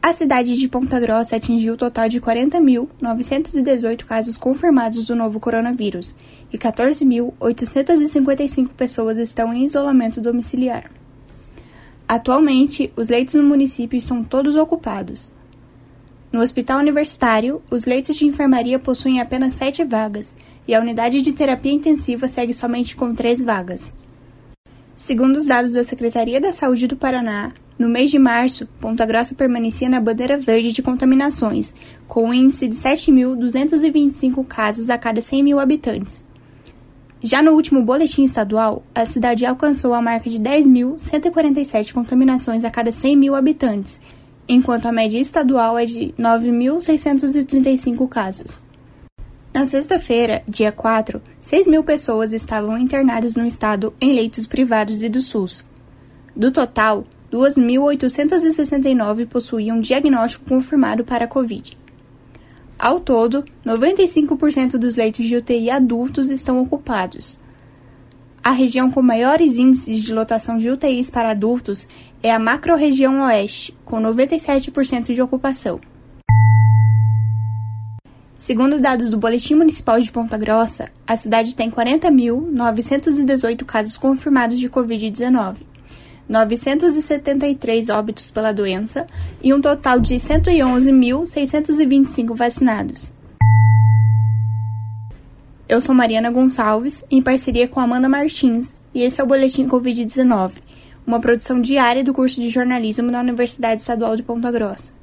A cidade de Ponta Grossa atingiu o total de 40.918 casos confirmados do novo coronavírus e 14.855 pessoas estão em isolamento domiciliar. Atualmente, os leitos no município estão todos ocupados. No hospital universitário, os leitos de enfermaria possuem apenas sete vagas e a unidade de terapia intensiva segue somente com três vagas. Segundo os dados da Secretaria da Saúde do Paraná, no mês de março, Ponta Grossa permanecia na bandeira verde de contaminações, com um índice de 7.225 casos a cada 100 mil habitantes. Já no último boletim estadual, a cidade alcançou a marca de 10.147 contaminações a cada 100 mil habitantes, enquanto a média estadual é de 9.635 casos. Na sexta-feira, dia 4, 6 mil pessoas estavam internadas no estado em leitos privados e do SUS. Do total, 2.869 possuíam diagnóstico confirmado para a Covid. Ao todo, 95% dos leitos de UTI adultos estão ocupados. A região com maiores índices de lotação de UTIs para adultos é a macro-região oeste, com 97% de ocupação. Segundo dados do Boletim Municipal de Ponta Grossa, a cidade tem 40.918 casos confirmados de Covid-19 973 óbitos pela doença e um total de 111.625 vacinados. Eu sou Mariana Gonçalves, em parceria com Amanda Martins, e esse é o Boletim Covid-19, uma produção diária do curso de jornalismo da Universidade Estadual de Ponta Grossa.